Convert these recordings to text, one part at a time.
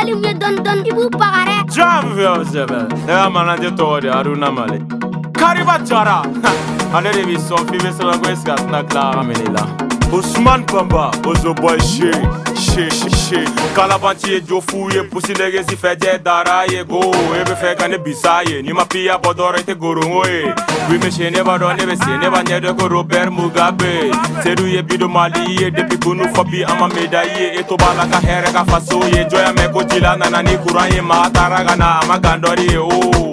Mbali mwe don don ibu pagare Jamu vya usebe Ewa malanje togode Aruna Mali Kariba chara Ale de bi son Fibe sebe kwe skat na klara menila Usman Pamba, Ozo boy shit sheshe kalabanti ejofuye pusilege sifeje daraye go ebefeka nebisaye nimapiya bodorete gorongoe wimesene bado nebesene banyedeko robert mugabe seduye bido maliye depi kunu fobi ama medaye etobala ka here ka fasoye joyamekojilananani kuranye mataragana ama gandorie o oh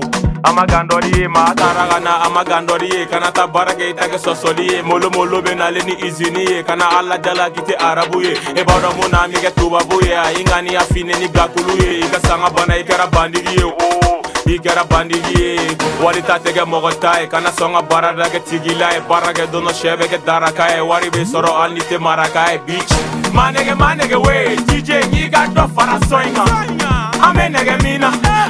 amagando riye maataragana amagando riye kana ta barakeitake sosoliye molomolo benaleni iziniye kana alajala kite arabuye ebaro munamike tubabuye ingani afineni gakuluye ikasanga bana ikara bandigiye oh. ikɛra bandigiye wari ta tɛgɛ mɔgɔ ta ye kana sɔnga baara dagɛ tigila ye baara kɛ dɔnɔ sɛ bɛ kɛ daraka ye wari be sɔrɔ al ni tɛ maraka ye bic manege manege we dije ɲi ka dɔ fara sɔ i ka an be nɛgɛ min na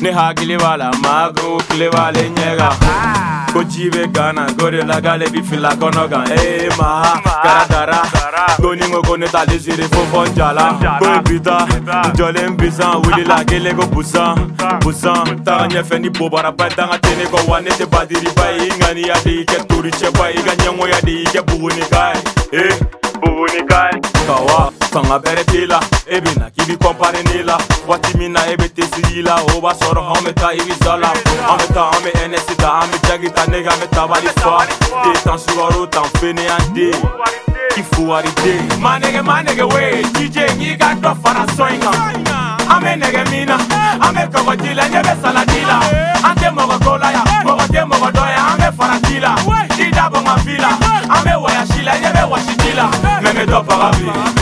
nehakilibala makilibalenyeka kojibe gana gorelakale bifila konoka ema karadara goningokonetalesiri fofonjala kobita e jolenbisa wulila keleko busa busa taga nyefeni bobarapa taga teneko wanete badiri bai e ingani yadeike turice bai ka nyengo yadeike bugunikae e bugunikae eh, kawa sanga bɛrɛ t'e la e be na k'i bi kɔnpare ne la waati min na e be tesiri la o b'a sɔrɔ an ta ibiza la an be ta an be ɛnɛsi ta an be jagi ta nege an be tabali fa e tan sugaro tan an den i fuwariden manege manege we dj n'i ka dɔ fara sɔ in kan an be nɛgɛ min na an be kɔgɔji la ɲɛ be salati la an tɛ mɔgɔ ko la ya mɔgɔ tɛ mɔgɔ dɔ ya an farati la i ma fi la an be wayasi la ɲɛ be wasiji la mɛ dɔ bi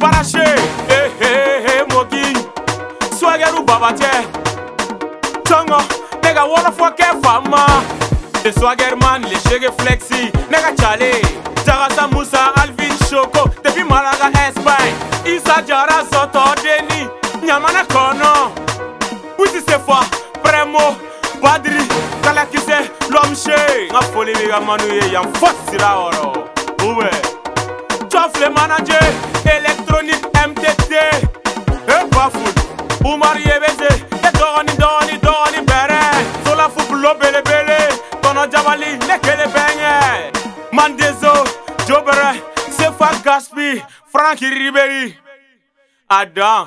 Parache, eh eh eh, eh mogi Swageru babaje Tongo, nega wala fwa ke fama de swagger man, le chege flexi Nega chale, Jagasa Musa, Alvin Choco, Depuis Malaga, Espagne Isa Jara, Soto, Deni Nyamana kono Wisi sefa, Premo, Badri Kalakise, Lomche Nga foli biga manuye, yam fosira oro Ube Chofle manager, elect mtt e bafud umar yebeze e dɔgɔni dɔgɔni dɔgɔni bɛrɛ solafu bulo belebele tɔnɔ jabali ne kele bɛŋɛ mandezo jobɛrɛ sefa gaspi franki riberi adan